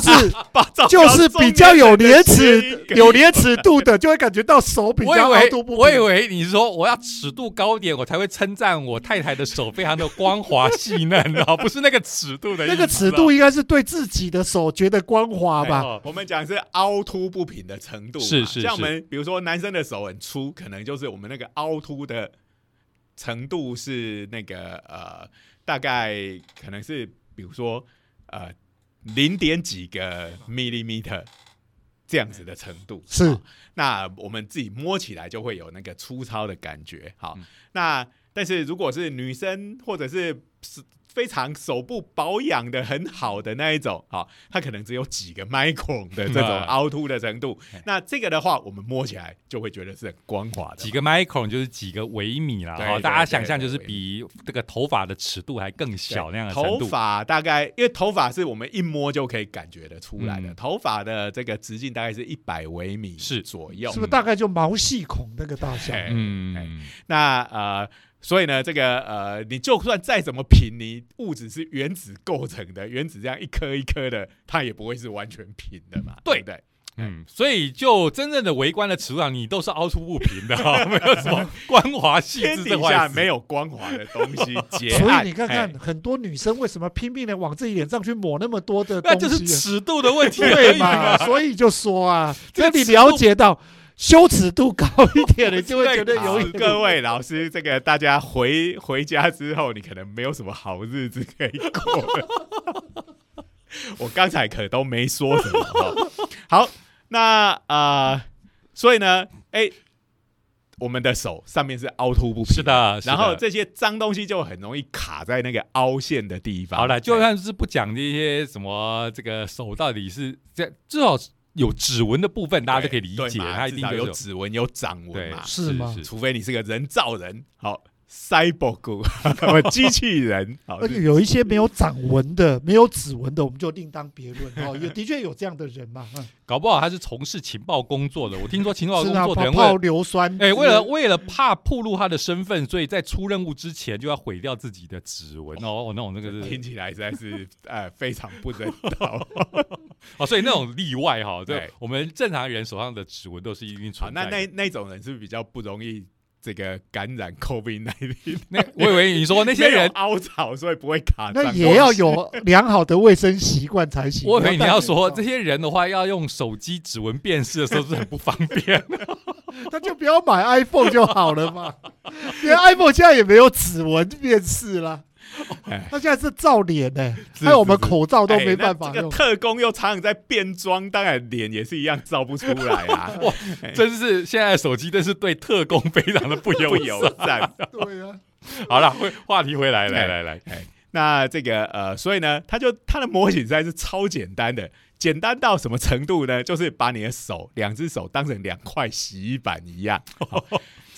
就是 就是比较有廉中耻有廉耻度的，就会感觉到手比较凹为凸不平。我以为你说我要尺度高点，我才会称赞我太太的手非常的光滑细嫩啊，不是那个尺度的那个尺度应该是对自己的手觉得光滑吧？哦我们讲是凹凸不平的程度是是像我们比如说男生的手很粗，可能就是我们那个凹凸的程度是那个呃，大概可能是比如说呃零点几个 millimeter 这样子的程度。是那我们自己摸起来就会有那个粗糙的感觉。好，嗯那但是如果是女生或者是是非常手部保养的很好的那一种，好，它可能只有几个 micron 的这种 嗯凹凸的程度 哎。那这个的话，我们摸起来就会觉得是很光滑的。几个 micron 就是几个微米啦，哦，大家想象就是比这个头发的尺度还更小那样的程头。发大概，因为头发是我们一摸就可以感觉得出来的，嗯头发的这个直径大概是一百微米是左右是不。是大概就毛细孔那个大小？哎嗯，那呃，所以呢，这个呃，你就算再怎么平，你物质是原子构成的，原子这样一颗一颗的，它也不会是完全平的嘛，对对不对？嗯，所以就真正的微观的尺度上，你都是凹凸不平的哈、没有什么光滑细致的下没有光滑的东西，结 所以你看看哎，很多女生为什么拼命的往自己脸上去抹那么多的那东西啊？就是尺度的问题对已嘛嘛？。所以就说啊，这你了解到羞耻度高一点，你就会觉得有一各位老师，这个大家回回家之后，你可能没有什么好日子可以过了。我刚才可都没说什么。好，那呃，所以呢，哎、我们的手上面是凹凸不平，是。的，是的然后这些脏东西就很容易卡在那个凹陷的地方。好了，就哎算是不讲这些什么这个手到底是这至少有指纹的部分，大家都可以理解，它一定有指纹、有掌纹对嘛。是吗除非你是个人造人，好，cyborg，机器人，好，而且有一些没有掌纹的、没有指纹的，我们就另当别论 哦。也的确有这样的人嘛，嗯搞不好他是从事情报工作的。我听说情报工作的人为泡泡了硫酸，哎、为了为了怕暴露他的身份，所以在出任务之前就要毁掉自己的指纹哦。哦，那种那个是听起来实在是呃非常不人道。哦，所以那种例外哈，对对，我们正常人手上的指纹都是一定好，存在的。那那那种人是不是比较不容易这个感染 COVID 19？那我以为你说那些人，凹槽，所以不会卡。那也要有良好的卫生习惯才行。我以为你要说戴这些人的话，要用手机指纹辨识的时候是很不方便。那就不要买 iPhone 就好了嘛。连 iPhone 现在也没有指纹辨识啦，哎 他现在是照脸呢，是还有我们口罩都没办法用。特工又常常在变装，当然脸也是一样照不出来啊，哇，真是现在手机真是对特工非常的不友不友善。对啊，好了，回话题回来，来来来，那这个呃，所以呢，他就他的模型实在是超简单的，简单到什么程度呢？就是把你的手两只手当成两块洗衣板一样。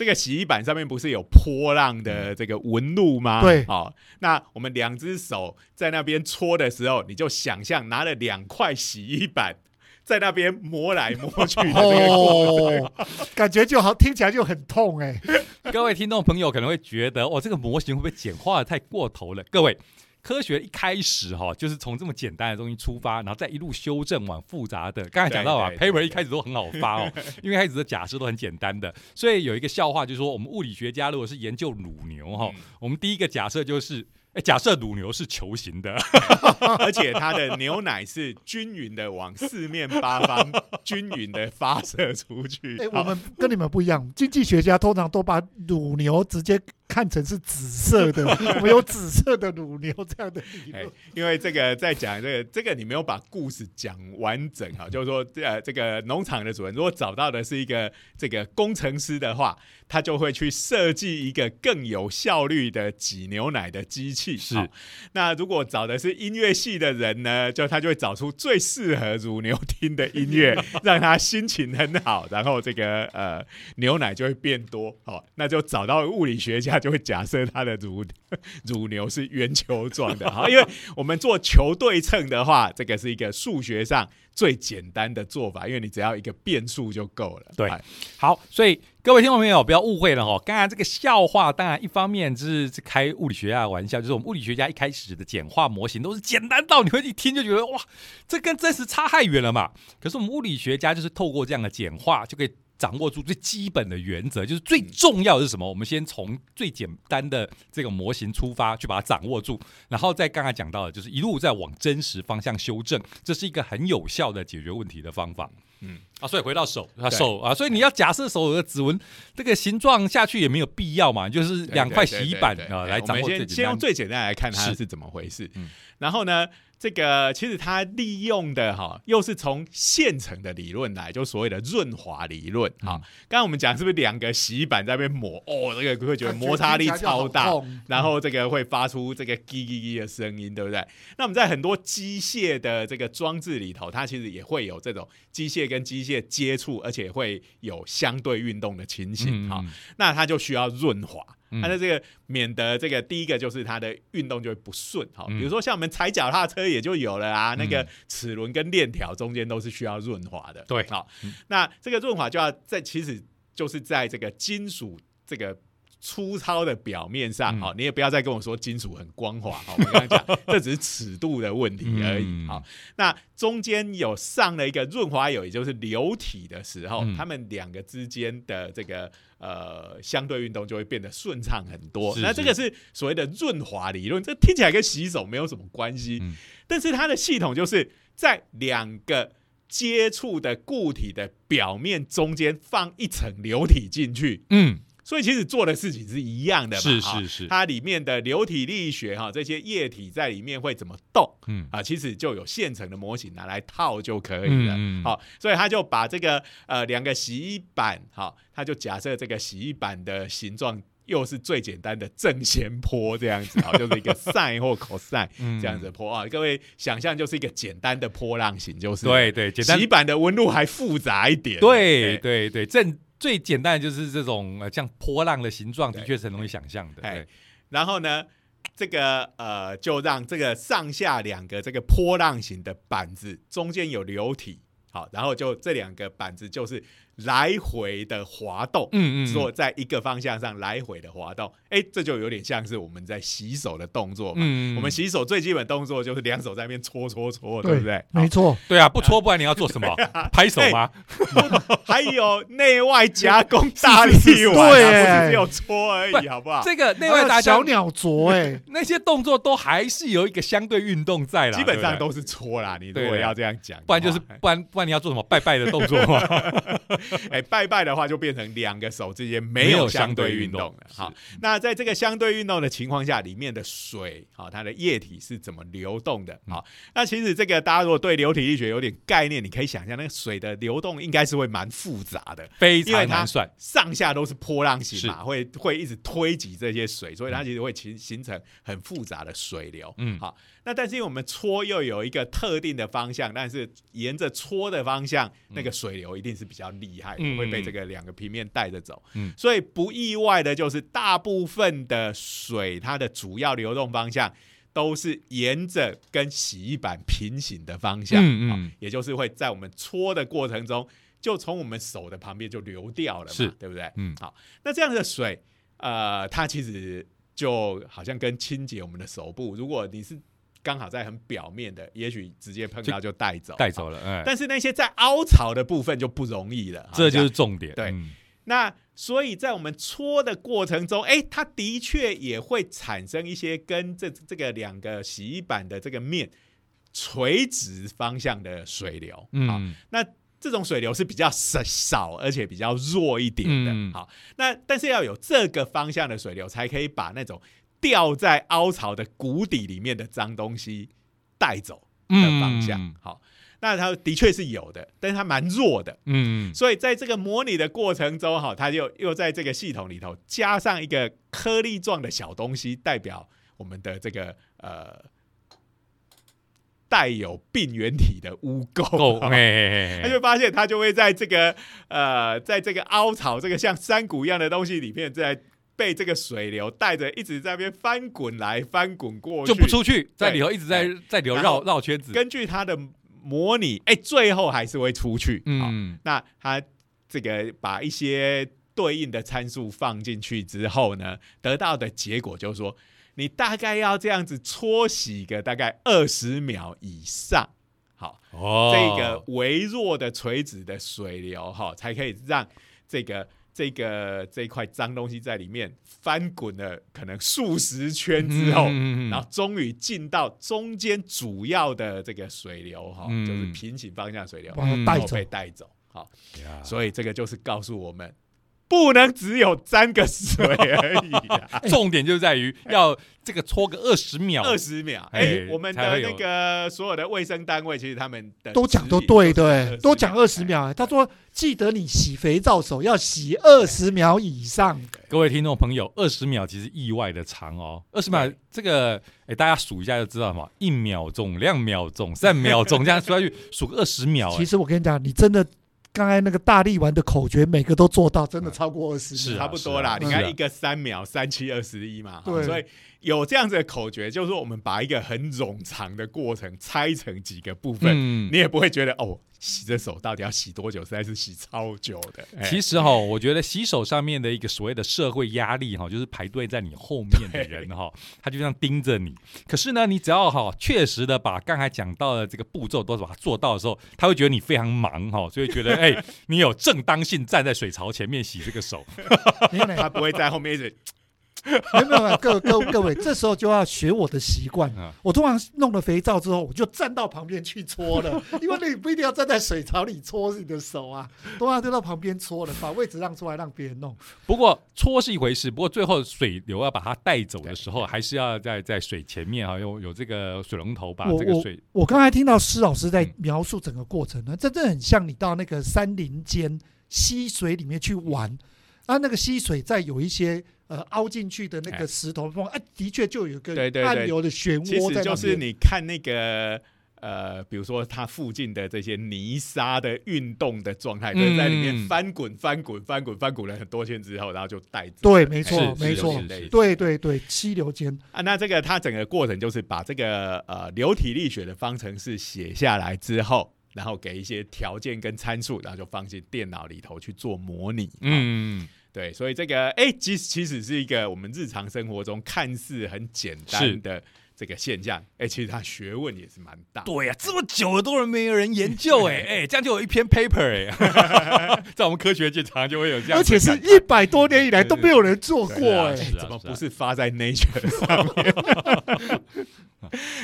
好这个洗衣板上面不是有波浪的这个纹路吗？对好、那我们两只手在那边搓的时候，你就想象拿了两块洗衣板在那边磨来磨去的那个过程。哦，感觉就好，听起来就很痛哎。各位听众朋友可能会觉得，哦，这个模型会不会简化的太过头了？各位科学一开始哈，就是从这么简单的东西出发，然后再一路修正往复杂的。刚才讲到啊，paper 一开始都很好发哦，因为开始的假设都很简单的，所以有一个笑话就是说，我们物理学家如果是研究乳牛哈，嗯我们第一个假设就是。哎，假设乳牛是球形的，而且它的牛奶是均匀的往四面八方均匀的发射出去。哎、我们跟你们不一样，经济学家通常都把乳牛直接看成是紫色的，我们有紫色的乳牛这样的理哎论。，因为这个在讲这个，这个你没有把故事讲完整哈，就是说，呃，这个农场的主人如果找到的是一个这个工程师的话，他就会去设计一个更有效率的挤牛奶的机器。是好那如果找的是音乐系的人呢，就他就会找出最适合乳牛听的音乐，让他心情很好，然后这个呃牛奶就会变多。好，那就找到物理学家就会假设他的乳 乳牛是圆球状的。好，因为我们做球对称的话，这个是一个数学上最简单的做法，因为你只要一个变数就够了。对哎好，所以各位听众朋友不要误会了哈。刚才这个笑话，当然一方面就是开物理学家的玩笑，就是我们物理学家一开始的简化模型都是简单到你会一听就觉得哇，这跟真实差太远了嘛。可是我们物理学家就是透过这样的简化，就可以掌握住最基本的原则，就是最重要的是什么？我们先从最简单的这个模型出发，去把它掌握住，然后再刚才讲到的，就是一路在往真实方向修正，这是一个很有效的解决问题的方法。嗯啊，所以回到手啊手啊，所以你要假设手的指纹这个形状下去也没有必要嘛，就是两块洗衣板啊来掌握我们先先用最简单。来看它是是怎么回事。嗯然后呢，这个其实它利用的哈，又是从现成的理论来，就所谓的润滑理论。嗯好，刚刚我们讲是不是两个洗衣板在那边抹？哦，这个会觉得摩擦力超大。然后这个会发出这个叽叽叽的声音，对不对？那我们在很多机械的这个装置里头，它其实也会有这种机械跟机械接触，而且会有相对运动的情形。哈、嗯那它就需要润滑。嗯。它的这个免得这个第一个就是它的运动就会不顺，好，嗯。比如说像我们踩脚踏车也就有了啊，那个嗯齿轮跟链条中间都是需要润滑的，对。好嗯，那这个润滑就要在其实就是在这个金属这个。粗糙的表面上，嗯。好、你也不要再跟我说金属很光滑，好，我刚刚讲，这只是尺度的问题而已，嗯。好，那中间有上了一个润滑油，也就是流体的时候，嗯。它们两个之间的这个呃相对运动就会变得顺畅很多。是那这个是所谓的润滑理论，这听起来跟洗手没有什么关系，嗯。但是它的系统就是在两个接触的固体的表面中间放一层流体进去，嗯，所以其实做的事情是一样的嘛。是哈是是，它里面的流体力学哈，这些液体在里面会怎么动？嗯啊，其实就有现成的模型拿来套就可以了。好，所以他就把这个呃两个洗衣板，好，他就假设这个洗衣板的形状又是最简单的正弦波这样子，啊，就是一个 sin 或 cos 嗯这样子的波啊。各位想象就是一个简单的波浪形，就是对对，洗衣板的纹路还复杂一点。对对对，正最简单的就是这种呃像波浪的形状，的确是很容易想象的。哎对然后呢，这个呃，就让这个上下两个这个波浪形的板子中间有流体，好，然后就这两个板子就是来回的滑动。嗯嗯，说在一个方向上来回的滑动，哎，这就有点像是我们在洗手的动作嘛。嗯，我们洗手最基本动作就是两手在那边搓搓搓，对不对？没错，对啊，不搓不然你要做什么？拍手吗？好 还有内外夹攻大力丸、对啊，不哎是只有搓而已，好不好？这个内外大家小鸟啄哎，那些动作都还是有一个相对运动在啦，基本上都是搓啦。你如果要这样讲，不然就是不然不然你要做什么拜拜的动作吗？哎，拜拜的话就变成两个手之间没没有有相对运动了。好，那在这个相对运动的情况下，里面的水，好，它的液体是怎么流动的？嗯好，那其实这个大家如果对流体力学有点概念，你可以想象那个水的流动应该是会蛮复杂的。非常难算。上下都是波浪形嘛，会会一直推挤这些水，所以它其实会形形成很复杂的水流。嗯好，那但是因为我们搓又有一个特定的方向，但是沿着搓的方向，那个水流一定是比较厉害的，嗯会被这个两个平面带着走。嗯所以不意外的就是大部分的水，它的主要流动方向。都是沿着跟洗衣板平行的方向，嗯也就是会在我们搓的过程中，就从我们手的旁边就流掉了嘛，对不对？嗯好，那这样的水，呃，它其实就好像跟清洁我们的手部，如果你是刚好在很表面的，也许直接碰到就带走，带走了，哎，但是那些在凹槽的部分就不容易了，这就是重点。对。嗯。那所以在我们搓的过程中，哎，它的确也会产生一些跟这这个两个洗衣板的这个面垂直方向的水流，好，嗯，那这种水流是比较少少，而且比较弱一点的。嗯。好，那但是要有这个方向的水流，才可以把那种掉在凹槽的谷底里面的脏东西带走的方向。嗯好，那它的确是有的，但是它蛮弱的。嗯，所以在这个模拟的过程中，哈，它就又在这个系统里头加上一个颗粒状的小东西，代表我们的这个呃带有病原体的污，垢。嘿嘿嘿嘿，他就发现他就会在这个呃，在这个凹槽这个像山谷一样的东西里面，在被这个水流带着一直在那边翻滚来翻滚过去，就不出去，在里头一直在在里头绕绕圈子。根据他的模拟，哎、最后还是会出去。嗯，那他这个把一些对应的参数放进去之后呢，得到的结果就是说，你大概要这样子搓洗个大概二十秒以上。好，哦，这个微弱的垂直的水流哈，才可以让这个这个这一块脏东西在里面翻滚了可能数十圈之后，嗯然后终于进到中间主要的这个水流哈，嗯就是平行方向水流，把它带走然后被。带走。好，呀所以这个就是告诉我们，不能只有沾个水而已啊。重点就在于要这个搓个二十秒，二十秒，哎、哎我们的那个所有的卫生单位，其实他们的都讲都对是对，都讲二十。秒。他说记得你洗肥皂手要洗二十秒以上。各位听众朋友，二十秒其实意外的长哦。二十秒对这个，哎，大家数一下就知道嘛，一秒钟、两秒钟、三秒钟，这样数下去，数个二十秒。其实我跟你讲，你真的刚才那个大力丸的口诀，每个都做到，真的嗯。超过二十是啊。差不多啦，你看一个三秒，三七二十一嘛，对。所以有这样子的口诀，就是说我们把一个很冗长的过程拆成几个部分，嗯。你，也不会觉得哦，洗着手到底要洗多久？实在是洗超久的。哎其实哈，我觉得洗手上面的一个所谓的社会压力哈，就是排队在你后面的人哈，他就这样盯着你。可是呢，你只要哈确实的把刚才讲到的这个步骤都把它做到的时候，他会觉得你非常忙哈，所以觉得哎，你有正当性站在水槽前面洗这个手。他不会在后面一直 没有没有，各各各位，这时候就要学我的习惯嗯。我通常弄了肥皂之后，我就站到旁边去搓了，因为你不一定要站在水槽里搓你的手啊，通常就到旁边搓了，把位置让出来让别人弄。不过搓是一回事，不过最后水流要把它带走的时候，还是要在在水前面啊，有有这个水龙头把我我这个水我刚才听到施老师在嗯描述整个过程呢，这真的很像你到那个山林间溪水里面去玩，啊，那个溪水在有一些呃凹进去的那哎个石头缝，哎、的确就有一个对对对暗流的漩其实涡在那边。就是你看那个呃，比如说它附近的这些泥沙的运动的状态，就是在里面嗯翻滚、翻滚、翻滚、翻滚了很多圈之后，然后就带走。对，没错是，没错对对对，溪流间，啊，那这个它整个过程就是把这个呃流体力学的方程式写下来之后，然后给一些条件跟参数，然后就放进电脑里头去做模拟。嗯，嗯，对，所以这个哎，其实其实是一个我们日常生活中看似很简单的这个现象，哎，其实它学问也是蛮大。对呀、这么久了都人没有人研究 哎。哎，这样就有一篇 paper 哎，在我们科学界常常就会有这样而且是一百多年以来都没有人做过哎、怎么不是发在 Nature 上面？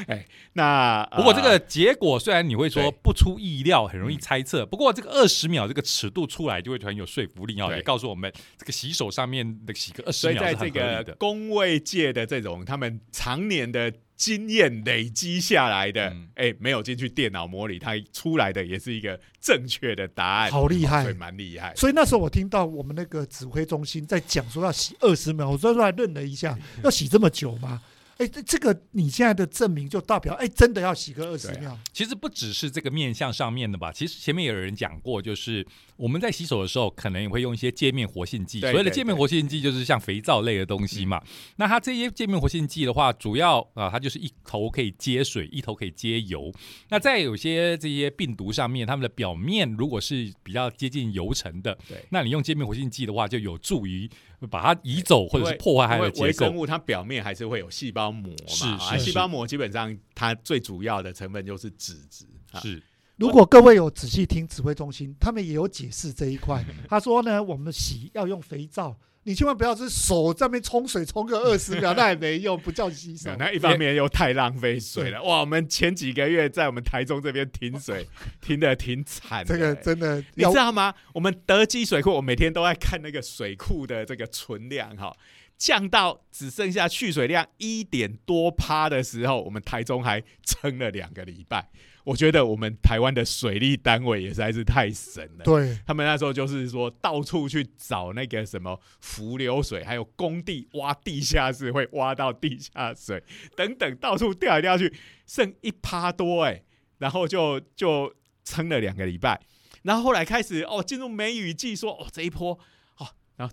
哎，那不过这个呃结果虽然你会说不出意料，很容易猜测，不过这个二十秒这个尺度出来就会很有说服力哦，对。也告诉我们这个洗手上面的洗个二十秒是所以在这很合理的。个工位界的这种他们常年的经验累积下来的嗯，哎、没有进去电脑模拟，它出来的也是一个正确的答案，好厉害所以蛮厉害。所以那时候我听到我们那个指挥中心在讲说要洗二十秒，我说出来愣了一下，要洗这么久吗？哎，这这个你现在的证明就代表，哎，真的要洗个二十秒。其实不只是这个面向上面的吧，其实前面有人讲过，就是我们在洗手的时候，可能也会用一些界面活性剂。所谓的界面活性剂，就是像肥皂类的东西嘛。那它这些界面活性剂的话，主要啊，它就是一头可以接水，一头可以接油。那在有些这些病毒上面，它们的表面如果是比较接近油层的，对那你用界面活性剂的话，就有助于把它移走或者是破坏它的结构。微生物它表面还是会有细胞膜是嘛，啊，是细胞膜基本上它最主要的成分就是脂质啊，是如果各位有仔细听指挥中心，他们也有解释这一块。他说呢，我们洗要用肥皂，你千万不要是手在那边冲水冲个二十秒，那也没用，不叫洗手。那一方面又太浪费水了。哇，我们前几个月在我们台中这边停水，停的挺惨的。这个欸真的你知道吗？我们德基水库，我每天都在看那个水库的这个存量哈，降到只剩下蓄水量一点多趴的时候，我们台中还撑了两个礼拜。我觉得我们台湾的水利单位也实在是太神了。对他们那时候就是说，到处去找那个什么浮流水，还有工地挖地下室会挖到地下水等等，到处掉来掉去，剩一趴多哎、然后就就撑了两个礼拜，然后后来开始哦进入梅雨季说，哦这一波哦，然后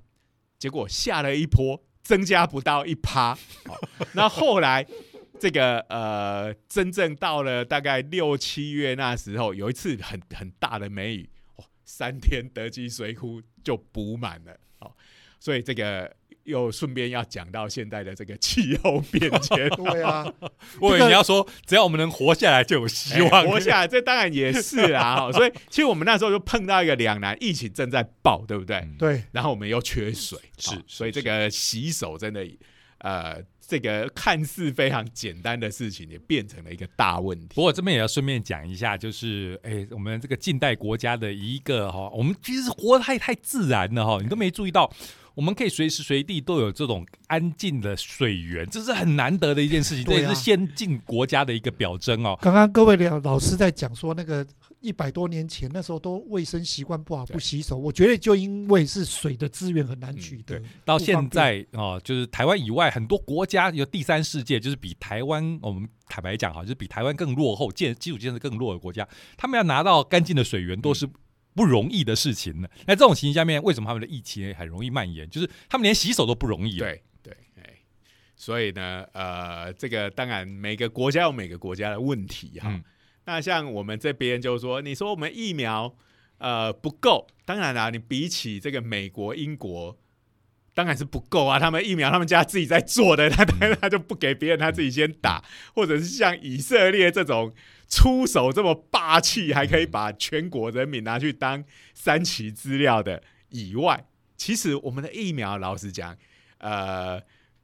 结果下了一波，增加不到一趴，哦，那后来。这个呃，真正到了大概六七月那时候，有一次很很大的梅雨，哦，三天德基水库就补满了，哦，所以这个又顺便要讲到现在的这个气候变迁，对啊，我以为你要说，只要我们能活下来就有希望。哎活下来，这当然也是啊，所以其实我们那时候就碰到一个两难，疫情正在爆，对不对？嗯。对，然后我们又缺水，是所以这个洗手真的，呃，这个看似非常简单的事情，也变成了一个大问题。不过这边也要顺便讲一下，就是哎，我们这个近代国家的一个哈，我们其实活得太太自然了哈，你都没注意到，我们可以随时随地都有这种安静的水源，这是很难得的一件事情，这也是先进国家的一个表征哦。刚刚各位老老师在讲说，那个一百多年前那时候都卫生习惯不好，不洗手。我觉得就因为是水的资源很难取得，到现在哦，就是台湾以外很多国家有第三世界，就是比台湾我们坦白讲哈，就是比台湾更落后、建基础建设更弱的国家，他们要拿到干净的水源都是不容易的事情呢。那这种情形下面，为什么他们的疫情很容易蔓延？就是他们连洗手都不容易。，对对，哎，所以呢，呃，这个当然每个国家有每个国家的问题哈。嗯那像我们这边就是说，你说我们疫苗呃不够，当然啦，你比起这个美国、英国。当然是不够啊！他们疫苗他们家自己在做的，他当然 他就不给别人，他自己先打，或者是像以色列这种出手这么霸气，还可以把全国人民拿去当三期资料的以外，其实我们的疫苗，老实讲，呃，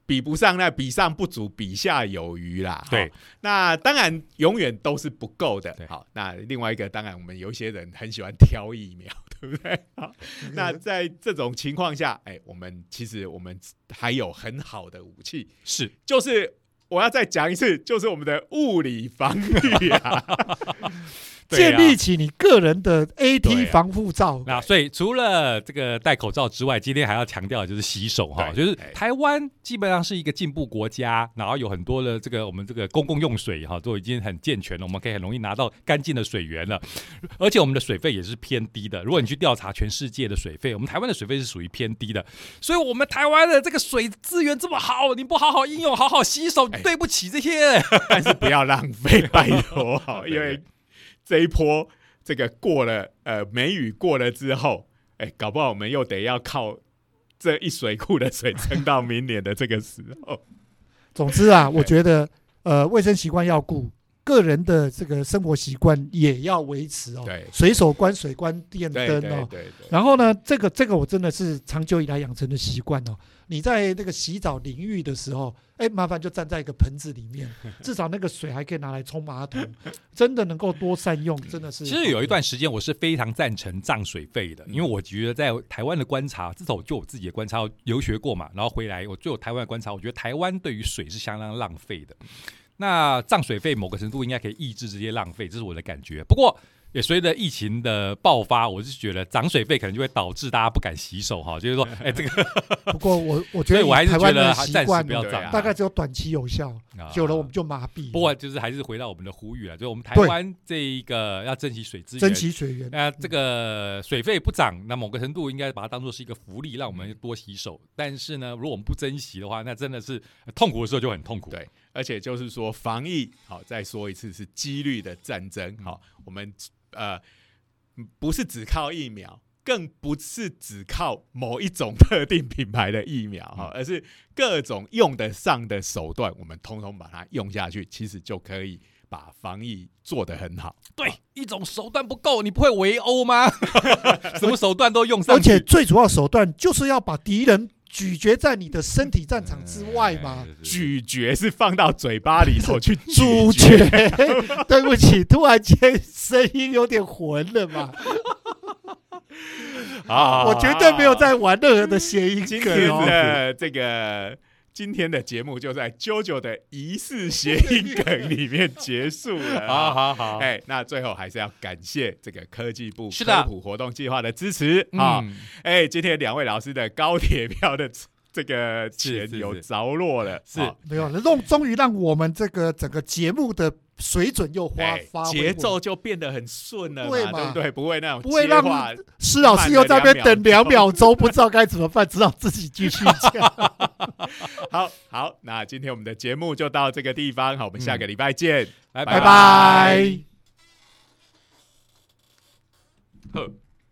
比不上那比上不足，比下有余啦。对齁，那当然永远都是不够的。好，那另外一个，当然我们有一些人很喜欢挑疫苗，对不对？好，那在这种情况下，哎，我们其实我们还有很好的武器，是就是我要再讲一次，就是我们的物理防御啊。建立起你个人的 AT 啊防护罩。那所以除了这个戴口罩之外，今天还要强调的就是洗手哈，就是哎台湾基本上是一个进步国家，然后有很多的这个我们这个公共用水哈都已经很健全了，我们可以很容易拿到干净的水源了，而且我们的水费也是偏低的。如果你去调查全世界的水费，我们台湾的水费是属于偏低的，所以我们台湾的这个水资源这么好，你不好好应用，好好洗手，哎对不起这些。但是不要浪费，拜托好，因为这一波这个过了，呃，梅雨过了之后，哎，搞不好我们又得要靠这一水库的水撑到明年的这个时候。总之啊，我觉得呃，卫生习惯要顾，个人的这个生活习惯也要维持哦。对随手关水、关电灯哦。对对对，然后呢，这个这个我真的是长久以来养成的习惯哦。你在那个洗澡淋浴的时候，哎，麻烦就站在一个盆子里面，至少那个水还可以拿来冲马桶，真的能够多善用，真的是。其实有一段时间我是非常赞成涨水费的，因为我觉得在台湾的观察，至少我就我自己的观察，我留学过嘛，然后回来我就有台湾的观察，我觉得台湾对于水是相当浪费的。那涨水费某个程度应该可以抑制这些浪费，这是我的感觉。不过也随着疫情的爆发，我是觉得涨水费可能就会导致大家不敢洗手哈，就是说，哎，这个，不过我我觉得 我还是台湾的觉得暂时习惯哦不要涨啊，大概只有短期有效，啊久了我们就麻痹。不过就是还是回到我们的呼吁了，就是我们台湾这一个要珍惜水资源，珍惜水源。那这个水费不涨，那某个程度应该把它当做是一个福利，让我们多洗手。但是呢，如果我们不珍惜的话，那真的是痛苦的时候就很痛苦。对而且就是说防疫，好，再说一次是几率的战争，好，我们呃不是只靠疫苗。更不是只靠某一种特定品牌的疫苗哈，而是各种用得上的手段，我们通通把它用下去，其实就可以把防疫做得很好。对，一种手段不够，你不会围殴吗？什么手段都用上而，且最主要手段就是要把敌人咀嚼在你的身体战场之外嘛。哎？咀嚼是放到嘴巴里头去咀嚼，角，对不起，突然间声音有点混了嘛。啊我绝对没有在玩任何的谐音今天梗哦。的这个今天的节目就在 JoJo 的疑似谐音梗里面结束了。好好好，哎，那最后还是要感谢这个科技部科普活动计划的支持啊！嗯哎，今天两位老师的高铁票的这个钱有着落了，是。啊没有了，终终于让我们这个整个节目的水准又发哎发挥节奏就变得很顺了嘛，对嘛对不对？不会那种不会让施老师又在那边等两秒钟，不知道该怎么办，只好自己继续讲。好好，那今天我们的节目就到这个地方，好，我们下个礼拜见，拜。拜。拜拜。呵。